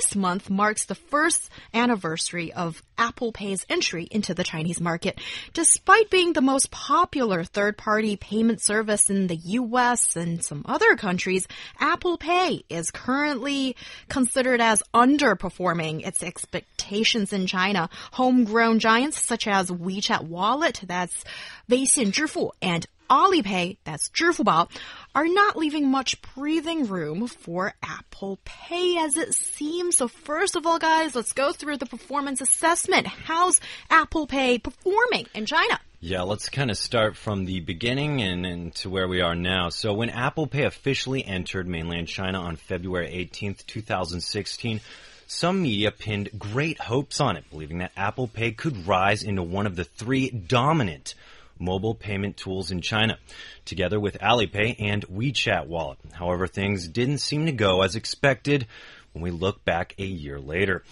this month marks the first anniversary of Apple Pay's entry into the Chinese market. Despite being the most popular third party payment service in the US and some other countries, Apple Pay is currently considered as underperforming its expectations in China. Homegrown giants such as WeChat Wallet, that's Weixin Zhifu, and Alipay, that's 支付宝, are not leaving much breathing room for Apple Pay as it seems. So first of all, guys, let's go through the performance assessment. How's Apple Pay performing in China? Yeah, let's kind of start from the beginning and, and to where we are now. So when Apple Pay officially entered mainland China on February 18th, 2016, some media pinned great hopes on it, believing that Apple Pay could rise into one of the three dominant mobile payment tools in China, together with Alipay and WeChat Wallet. However, things didn't seem to go as expected when we look back a year later.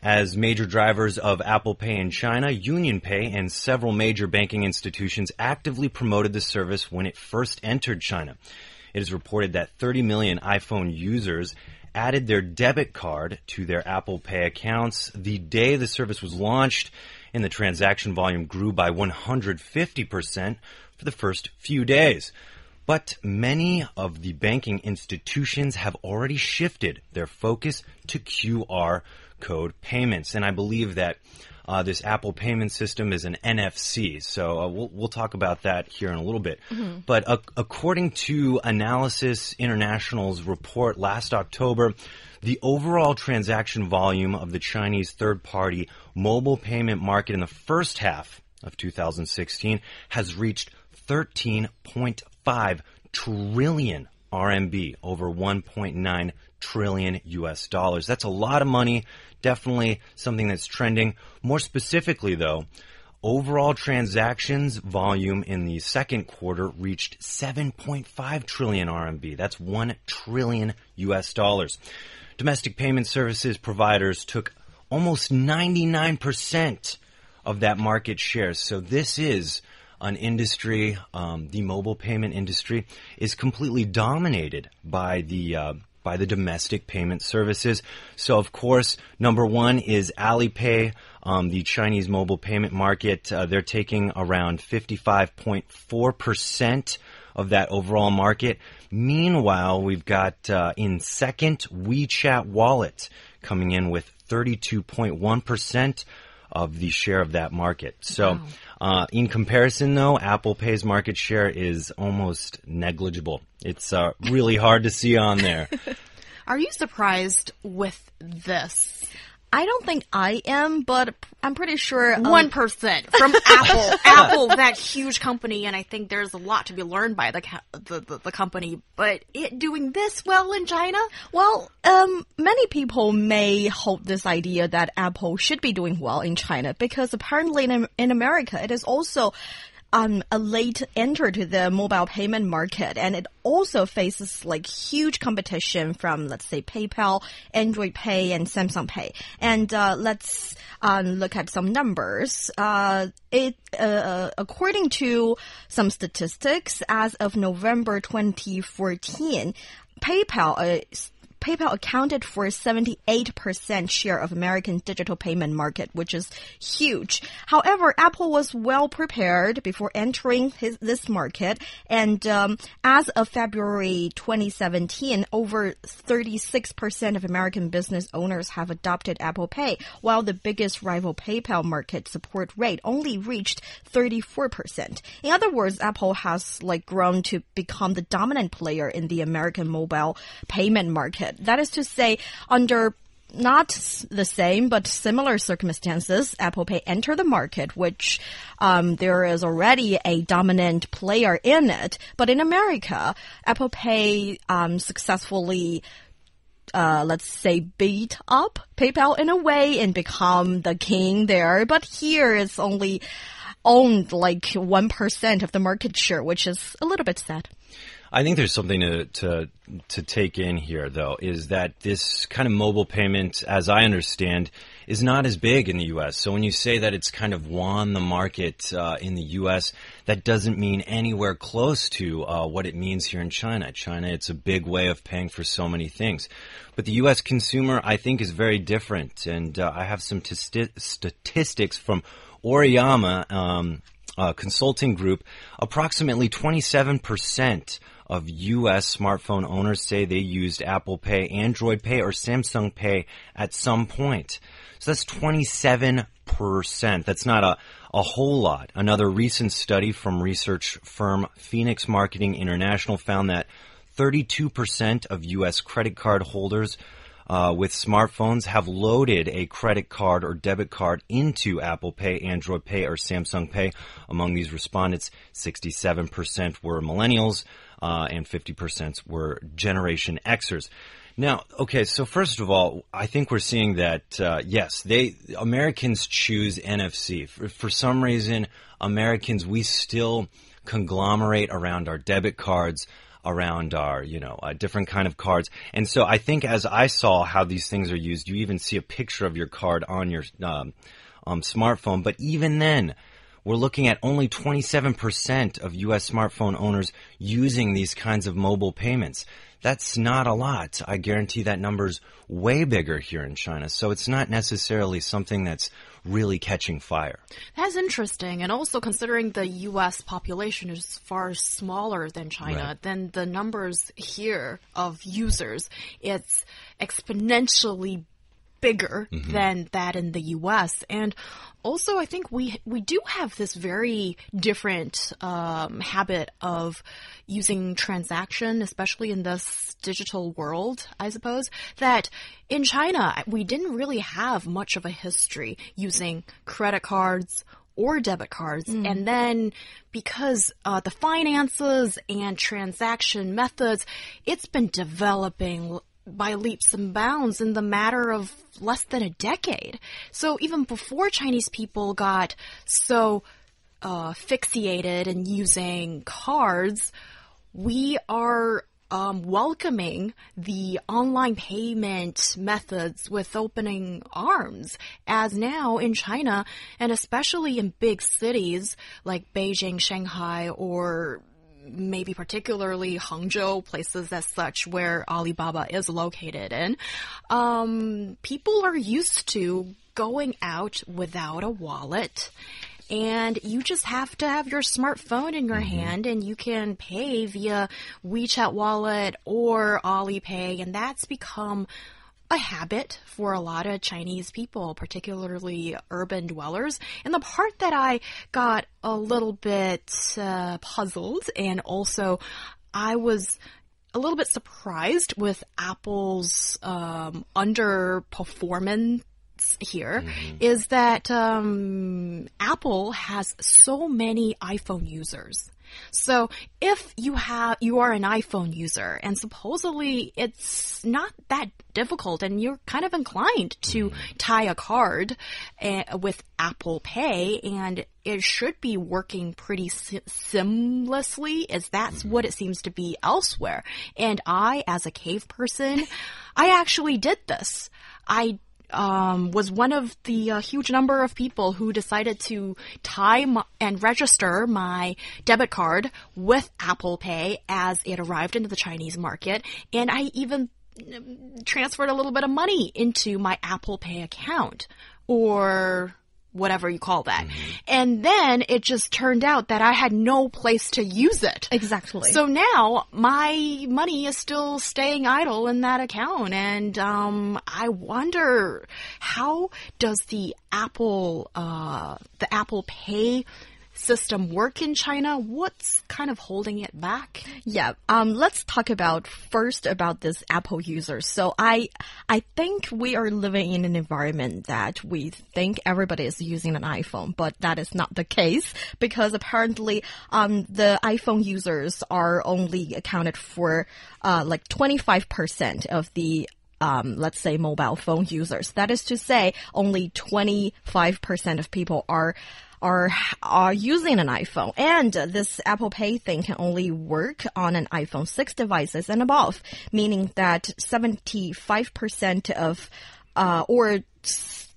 As major drivers of Apple Pay in China, UnionPay and several major banking institutions actively promoted the service when it first entered China. It is reported that 30 million iPhone users added their debit card to their Apple Pay accounts the day the service was launched and the transaction volume grew by 150% for the first few days. But many of the banking institutions have already shifted their focus to QR code payments. And I believe that uh, this Apple payment system is an NFC. So uh, we'll, we'll talk about that here in a little bit. Mm-hmm. But uh, according to Analysys International's report last October, the overall transaction volume of the Chinese third party mobile payment market in the first half of 2016 has reached 13.5 trillion RMB, over 1.9 trillion US dollars. That's a lot of money. Definitely something that's trending. More specifically, though, overall transactions volume in the second quarter reached 7.5 trillion RMB. That's 1 trillion US dollars. Domestic payment services providers took almost 99% of that market share. So this is an industry, um, the mobile payment industry is completely dominated by the uh, by the domestic payment services. So of course, number one is Alipay, um, the Chinese mobile payment market. Uh, they're taking around 55.4 percent of that overall market. Meanwhile, we've got uh, in second WeChat Wallet coming in with 32.1% of the share of that market. So, wow. uh, in comparison, though, Apple Pay's market share is almost negligible. It's uh, really hard to see on there. Are you surprised with this? I don't think I am, but I'm pretty sure um, one percent from Apple. Apple, that huge company, and I think there's a lot to be learned by the the, the, the company. But it doing this well in China? Well, um, many people may hold this idea that Apple should be doing well in China because apparently in, in America it is also um, a late enter to the mobile payment market, and it also faces like huge competition from, let's say, PayPal, Android Pay, and Samsung Pay. And uh, let's um, look at some numbers. Uh, it uh, according to some statistics, as of November 2014, PayPal uh, PayPal accounted for 78% share of American digital payment market, which is huge. However, Apple was well prepared before entering his, this market. And um, as of February 2017, over 36% of American business owners have adopted Apple Pay, while the biggest rival PayPal market support rate only reached 34%. In other words, Apple has like grown to become the dominant player in the American mobile payment market That is to say, under not the same but similar circumstances, Apple Pay entered the market, which um, there is already a dominant player in it. But in America, Apple Pay um, successfully. Uh, let's say beat up PayPal in a way and become the king there, but here it's only owned like 1% of the market share, which is a little bit sad. I think there's something to, to to take in here, though, is that this kind of mobile payment, as I understand, is not as big in the U.S. So when you say that it's kind of won the market uh, in the U.S., that doesn't mean anywhere close to uh, what it means here in China. China, it's a big way of paying for so many things, but the U.S. consumer, I think, is very different. And uh, I have some statistics from Auriemma. Um, uh, consulting group, approximately 27% of U.S. smartphone owners say they used Apple Pay, Android Pay, or Samsung Pay at some point. So that's 27%. That's not a, a whole lot. Another recent study from research firm Phoenix Marketing International found that 32% of U.S. credit card holders uh, with smartphones have loaded a credit card or debit card into Apple Pay, Android Pay, or Samsung Pay. Among these respondents, 67% were millennials uh, and 50% were Generation Xers. Now, okay, so first of all, I think we're seeing that uh, yes, they Americans choose NFC for, for some reason. Americans, we still conglomerate around our debit cards around our, you know, uh, different kind of cards. And so I think as I saw how these things are used, you even see a picture of your card on your um, um, smartphone. But even then, we're looking at only 27% of U.S. smartphone owners using these kinds of mobile payments. That's not a lot. I guarantee that number's way bigger here in China. So it's not necessarily something that's really catching fire. That's interesting. And also considering the US population is far smaller than China, right. then the numbers here of users, it's exponentially bigger mm -hmm. than that in the U.S. And also, I think we we do have this very different um, habit of using transaction, especially in this digital world. I suppose that in China we didn't really have much of a history using credit cards or debit cards. Mm. And then because uh, the finances and transaction methods, it's been developing by leaps and bounds in the matter of less than a decade. So even before Chinese people got so uh, fixated in using cards, we are um, welcoming the online payment methods with opening arms. As now in China, and especially in big cities like Beijing, Shanghai, or maybe particularly Hangzhou, places as such where Alibaba is located in, um, people are used to going out without a wallet and you just have to have your smartphone in your mm -hmm. hand and you can pay via WeChat wallet or Alipay and that's become a habit for a lot of Chinese people, particularly urban dwellers. And the part that I got a little bit uh, puzzled and also I was a little bit surprised with Apple's um, underperformance here mm -hmm. is that um, Apple has so many iPhone users. So if you have you are an iPhone user and supposedly it's not that difficult and you're kind of inclined to tie a card uh, with Apple Pay and it should be working pretty seamlessly as that's what it seems to be elsewhere. And I as a cave person, I actually did this. I um, was one of the uh, huge number of people who decided to tie and register my debit card with Apple Pay as it arrived into the Chinese market. And I even mm, transferred a little bit of money into my Apple Pay account or whatever you call that. Mm -hmm. And then it just turned out that I had no place to use it. Exactly. So now my money is still staying idle in that account. And um, I wonder how does the Apple, uh, the Apple Pay system work in China? What's kind of holding it back? Yeah, um, let's talk about first about this Apple users. So I, I think we are living in an environment that we think everybody is using an iPhone, but that is not the case because apparently, um, the iPhone users are only accounted for, uh, like 25% of the um, let's say mobile phone users. That is to say, only 25% of people are are are using an iPhone, and this Apple Pay thing can only work on an iPhone 6 devices and above, meaning that 75% of uh, or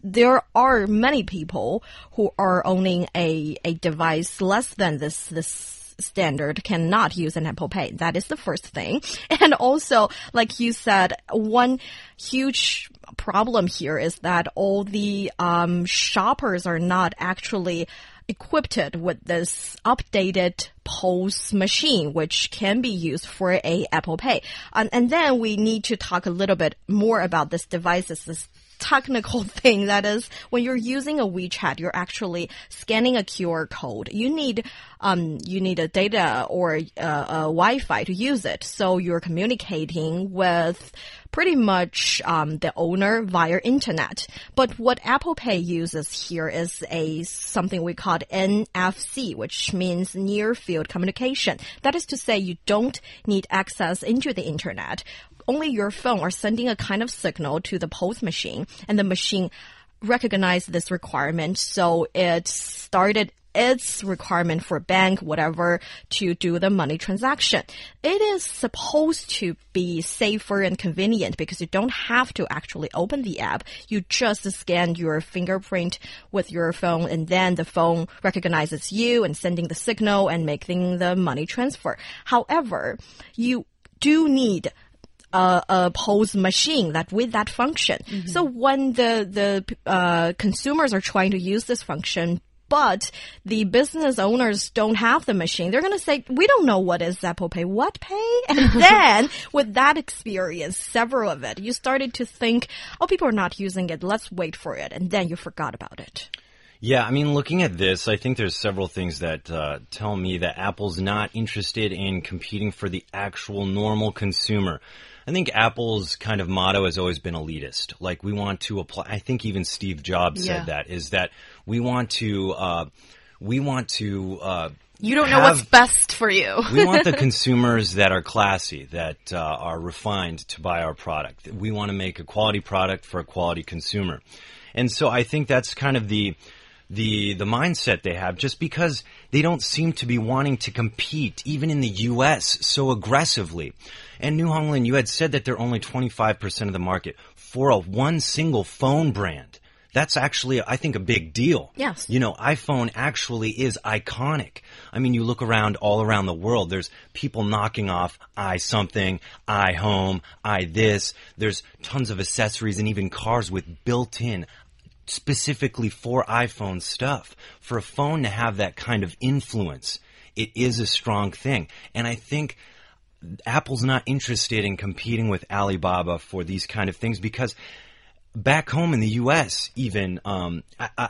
there are many people who are owning a, a device less than this this standard cannot use an Apple Pay. That is the first thing. And also, like you said, one huge problem here is that all the um, shoppers are not actually equipped with this updated POS machine, which can be used for a Apple Pay. Um, and then we need to talk a little bit more about this devices, this technical thing that is when you're using a WeChat, you're actually scanning a QR code. You need um, you need a data or uh, a Wi-Fi to use it. So you're communicating with pretty much um, the owner via internet. But what Apple Pay uses here is a something we call NFC, which means near field communication. That is to say, you don't need access into the internet only your phone are sending a kind of signal to the POS machine and the machine recognized this requirement. So it started its requirement for bank, whatever, to do the money transaction. It is supposed to be safer and convenient because you don't have to actually open the app. You just scan your fingerprint with your phone and then the phone recognizes you and sending the signal and making the money transfer. However, you do need a, a POS machine that with that function. Mm -hmm. So when the the uh, consumers are trying to use this function, but the business owners don't have the machine. They're going to say, we don't know what is Apple Pay. What pay? And then with that experience, several of it, you started to think, oh, people are not using it. Let's wait for it. And then you forgot about it. Yeah, I mean, looking at this, I think there's several things that uh, tell me that Apple's not interested in competing for the actual normal consumer. I think Apple's kind of motto has always been elitist. Like we want to apply. I think even Steve Jobs yeah. said that is that we want to uh, we want to. Uh, you don't know what's best for you. we want the consumers that are classy, that uh, are refined to buy our product. We want to make a quality product for a quality consumer, and so I think that's kind of the the the mindset they have just because they don't seem to be wanting to compete even in the US so aggressively. And New Honglin, you had said that they're only 25% of the market for a one single phone brand. That's actually, I think, a big deal. Yes. You know, iPhone actually is iconic. I mean, you look around all around the world, there's people knocking off i something, i home, i this. There's tons of accessories and even cars with built in specifically for iPhone stuff. For a phone to have that kind of influence, it is a strong thing. And I think Apple's not interested in competing with Alibaba for these kind of things because back home in the U.S., even um,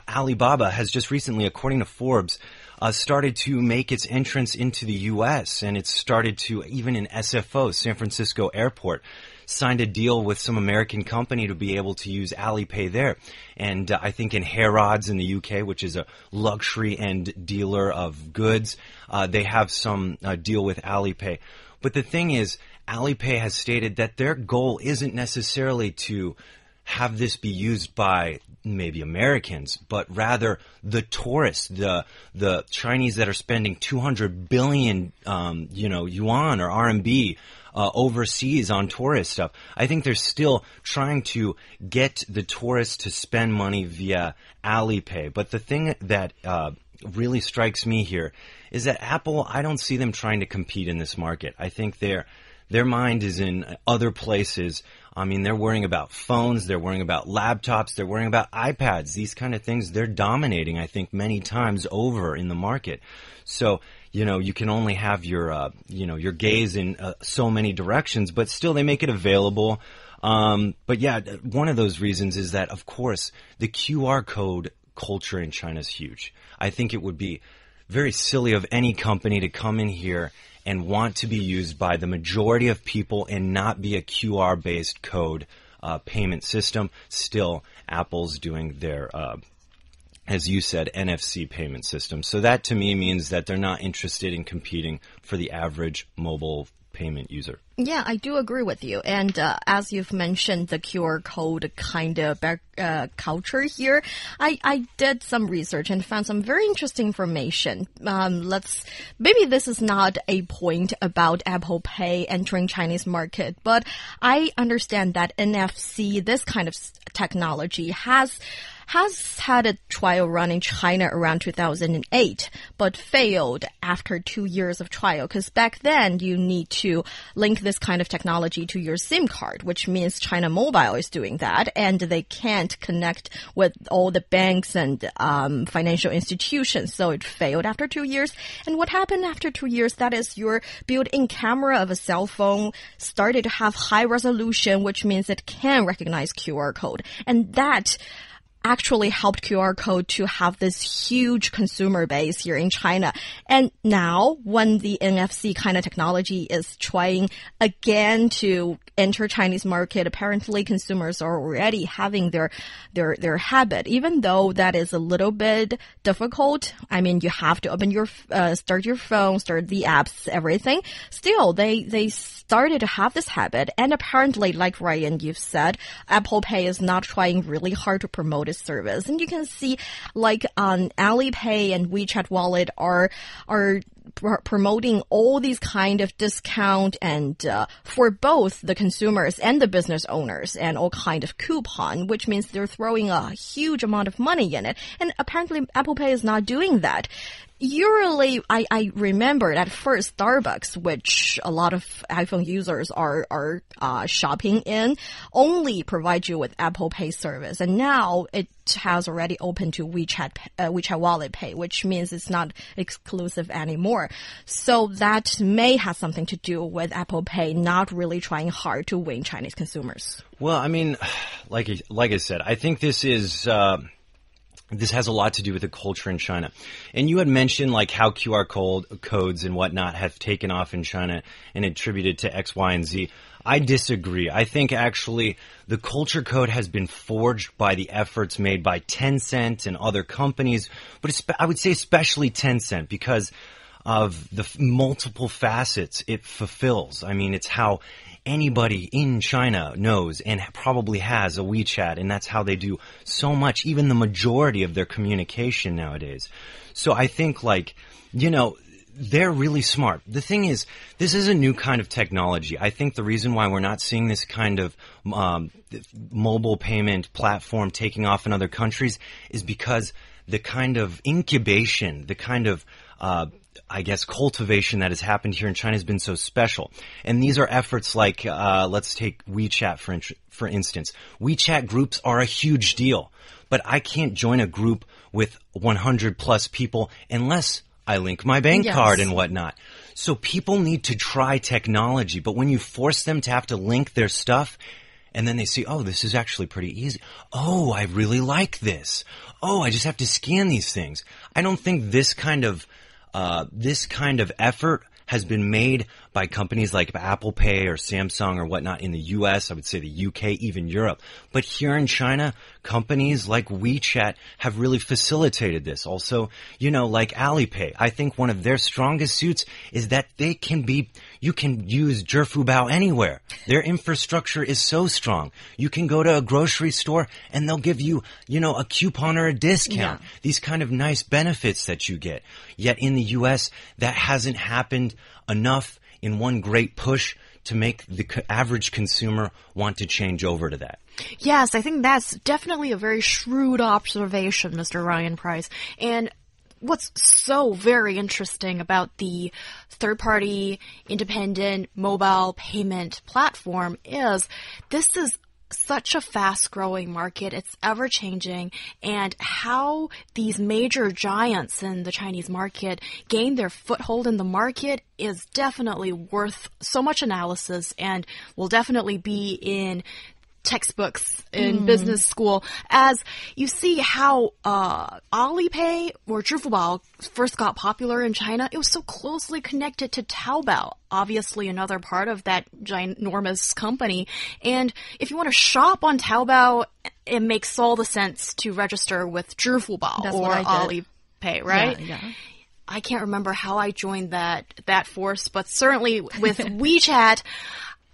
Alibaba has just recently, according to Forbes, uh, started to make its entrance into the U.S. and it's started to even in SFO, San Francisco Airport, signed a deal with some American company to be able to use Alipay there. And uh, I think in Harrods in the UK, which is a luxury end dealer of goods, uh, they have some uh, deal with Alipay. But the thing is, Alipay has stated that their goal isn't necessarily to have this be used by maybe Americans, but rather the tourists, the the Chinese that are spending 200 billion, um, you know, yuan or RMB uh, overseas on tourist stuff. I think they're still trying to get the tourists to spend money via Alipay. But the thing that uh, really strikes me here is that Apple, I don't see them trying to compete in this market. I think their their mind is in other places. I mean, they're worrying about phones, they're worrying about laptops, they're worrying about iPads, these kind of things. They're dominating, I think, many times over in the market. So, you know, you can only have your, uh, you know, your gaze in uh, so many directions, but still they make it available. Um, but yeah, one of those reasons is that, of course, the QR code culture in China is huge. I think it would be very silly of any company to come in here and want to be used by the majority of people and not be a QR based code uh, payment system. Still, Apple's doing their, uh, as you said, NFC payment system. So that to me means that they're not interested in competing for the average mobile payment user. Yeah, I do agree with you. And uh, as you've mentioned, the QR code kind of uh, culture here, I, I did some research and found some very interesting information. Um, let's maybe this is not a point about Apple Pay entering Chinese market, but I understand that NFC, this kind of technology, has has had a trial run in China around 2008, but failed after two years of trial. Because back then you need to link this kind of technology to your SIM card, which means China Mobile is doing that, and they can't connect with all the banks and um, financial institutions. So it failed after two years. And what happened after two years? That is your built-in camera of a cell phone started to have high resolution, which means it can recognize QR code, and that actually helped QR code to have this huge consumer base here in China. And now when the NFC kind of technology is trying again to enter Chinese market, apparently consumers are already having their, their, their habit, even though that is a little bit difficult. I mean, you have to open your, uh, start your phone, start the apps, everything. Still, they, they started to have this habit. And apparently, like Ryan, you've said, Apple Pay is not trying really hard to promote its service. And you can see like on Alipay and WeChat Wallet are, are pr promoting all these kind of discount and uh, for both the consumers and the business owners and all kind of coupon, which means they're throwing a huge amount of money in it. And apparently Apple Pay is not doing that usually I, I remember at first Starbucks, which a lot of iPhone users are, are uh, shopping in, only provide you with Apple Pay service. And now it has already opened to WeChat, uh, WeChat Wallet Pay, which means it's not exclusive anymore. So that may have something to do with Apple Pay not really trying hard to win Chinese consumers. Well, I mean, like, like I said, I think this is, uh this has a lot to do with the culture in China. And you had mentioned like how QR code, codes and whatnot have taken off in China and attributed to X, Y, and Z. I disagree. I think actually the culture code has been forged by the efforts made by Tencent and other companies, but I would say especially Tencent because of the multiple facets it fulfills. I mean, it's how anybody in China knows and probably has a WeChat, and that's how they do so much, even the majority of their communication nowadays. So I think like, you know, they're really smart. The thing is, this is a new kind of technology. I think the reason why we're not seeing this kind of um, mobile payment platform taking off in other countries is because the kind of incubation, the kind of uh, I guess, cultivation that has happened here in China has been so special. And these are efforts like, uh, let's take WeChat for, in for instance. WeChat groups are a huge deal, but I can't join a group with 100 plus people unless I link my bank yes. card and whatnot. So people need to try technology, but when you force them to have to link their stuff, and then they see, oh, this is actually pretty easy. Oh, I really like this. Oh, I just have to scan these things. I don't think this kind of uh, this kind of effort has been made by companies like Apple Pay or Samsung or whatnot in the US, I would say the UK, even Europe. But here in China, companies like WeChat have really facilitated this. Also, you know, like Alipay, I think one of their strongest suits is that they can be, you can use Zhifubao anywhere. Their infrastructure is so strong. You can go to a grocery store and they'll give you, you know, a coupon or a discount. Yeah. These kind of nice benefits that you get. Yet in the US, that hasn't happened enough in one great push to make the average consumer want to change over to that. Yes, I think that's definitely a very shrewd observation, Mr. Ryan Price. And what's so very interesting about the third party independent mobile payment platform is this is such a fast growing market. It's ever changing and how these major giants in the Chinese market gain their foothold in the market is definitely worth so much analysis and will definitely be in textbooks in mm. business school as you see how uh, Alipay or Zhifubao first got popular in China. It was so closely connected to Taobao, obviously another part of that ginormous company. And if you want to shop on Taobao, it makes all the sense to register with Zhifubao or Alipay, right? Yeah, yeah. I can't remember how I joined that that force, but certainly with WeChat.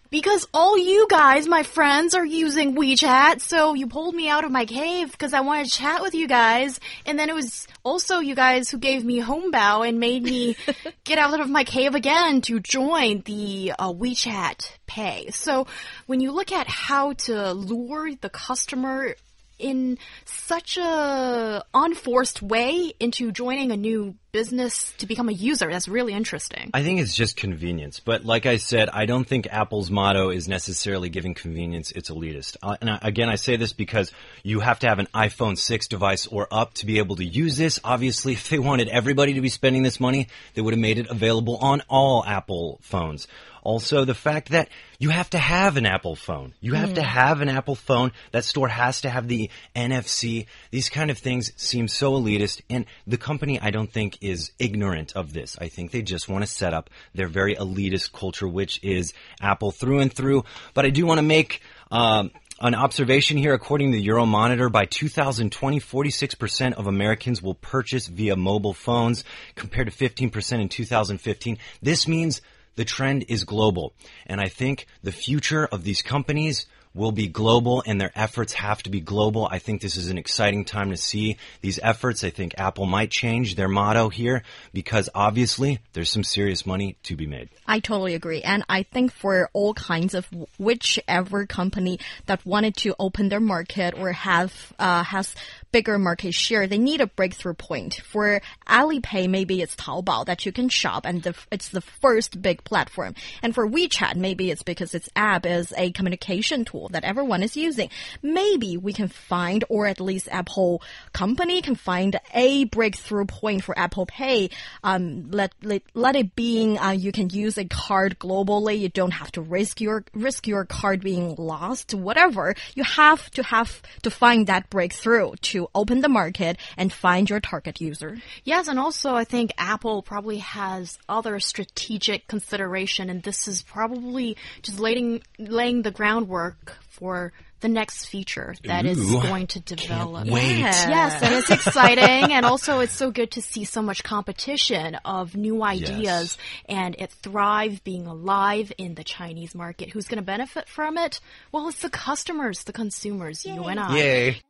Because all you guys, my friends, are using WeChat, so you pulled me out of my cave because I wanted to chat with you guys. And then it was also you guys who gave me Hongbao and made me get out of my cave again to join the uh, WeChat Pay. So when you look at how to lure the customer in such a unforced way into joining a new business to become a user. That's really interesting. I think it's just convenience. But like I said, I don't think Apple's motto is necessarily giving convenience. It's elitist. Uh, and I, again, I say this because you have to have an iPhone 6 device or up to be able to use this. Obviously, if they wanted everybody to be spending this money, they would have made it available on all Apple phones. Also, the fact that you have to have an Apple phone. You have mm. to have an Apple phone. That store has to have the NFC. These kind of things seem so elitist. And the company, I don't think, is ignorant of this. I think they just want to set up their very elitist culture, which is Apple through and through. But I do want to make, um, an observation here, according to the Euromonitor, by 2020, 46% of Americans will purchase via mobile phones compared to 15% in 2015. This means the trend is global. And I think the future of these companies will be global and their efforts have to be global. I think this is an exciting time to see these efforts. I think Apple might change their motto here because obviously there's some serious money to be made. I totally agree. And I think for all kinds of whichever company that wanted to open their market or have, uh, has bigger market share, they need a breakthrough point. For Alipay, maybe it's Taobao that you can shop and the, it's the first big platform. And for WeChat, maybe it's because its app is a communication tool that everyone is using. Maybe we can find, or at least Apple company can find a breakthrough point for Apple Pay. Um, let, let, let it being, uh, you can use a card globally. You don't have to risk your, risk your card being lost, whatever. You have to have to find that breakthrough to open the market and find your target user. Yes, and also I think Apple probably has other strategic consideration, and this is probably just laying laying the groundwork for the next feature that Ooh, is going to develop. wait. Yes, and it's exciting. and also, it's so good to see so much competition of new ideas yes. and it thrive being alive in the Chinese market. Who's going to benefit from it? Well, it's the customers, the consumers, Yay. you and I. Yay.